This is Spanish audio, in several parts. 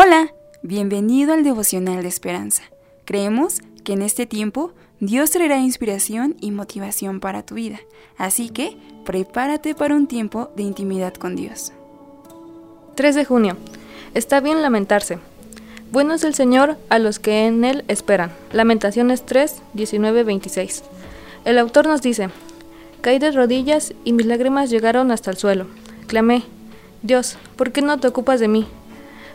Hola, bienvenido al devocional de esperanza. Creemos que en este tiempo Dios traerá inspiración y motivación para tu vida, así que prepárate para un tiempo de intimidad con Dios. 3 de junio. Está bien lamentarse. Bueno es el Señor a los que en Él esperan. Lamentaciones 3, 19, 26. El autor nos dice, Caí de rodillas y mis lágrimas llegaron hasta el suelo. Clamé, Dios, ¿por qué no te ocupas de mí?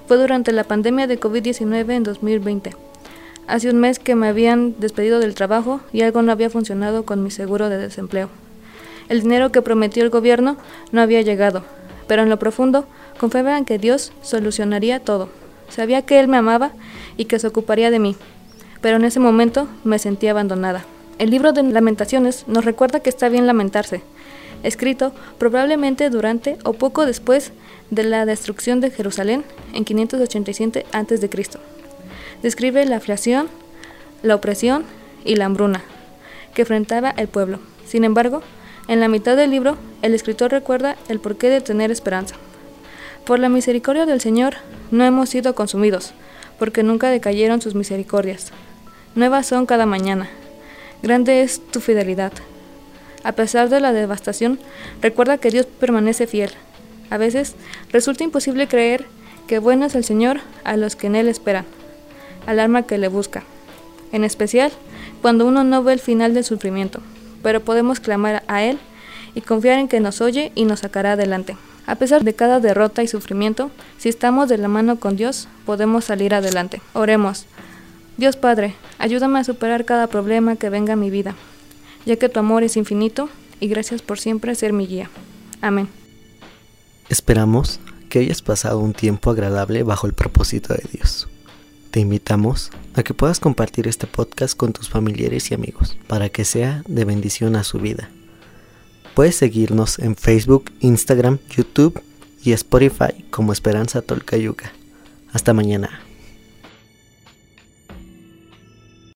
Fue durante la pandemia de COVID-19 en 2020. Hace un mes que me habían despedido del trabajo y algo no había funcionado con mi seguro de desempleo. El dinero que prometió el gobierno no había llegado, pero en lo profundo confiaba que Dios solucionaría todo. Sabía que Él me amaba y que se ocuparía de mí, pero en ese momento me sentía abandonada. El libro de lamentaciones nos recuerda que está bien lamentarse, escrito probablemente durante o poco después de la destrucción de Jerusalén en 587 a.C. Describe la aflicción, la opresión y la hambruna que enfrentaba el pueblo. Sin embargo, en la mitad del libro, el escritor recuerda el porqué de tener esperanza. Por la misericordia del Señor no hemos sido consumidos, porque nunca decayeron sus misericordias. Nuevas son cada mañana. Grande es tu fidelidad. A pesar de la devastación, recuerda que Dios permanece fiel. A veces resulta imposible creer que bueno es el Señor a los que en Él esperan, al alma que le busca. En especial, cuando uno no ve el final del sufrimiento, pero podemos clamar a Él y confiar en que nos oye y nos sacará adelante. A pesar de cada derrota y sufrimiento, si estamos de la mano con Dios, podemos salir adelante. Oremos. Dios Padre, ayúdame a superar cada problema que venga a mi vida ya que tu amor es infinito y gracias por siempre ser mi guía. Amén. Esperamos que hayas pasado un tiempo agradable bajo el propósito de Dios. Te invitamos a que puedas compartir este podcast con tus familiares y amigos para que sea de bendición a su vida. Puedes seguirnos en Facebook, Instagram, YouTube y Spotify como Esperanza Tolcayuca. Hasta mañana.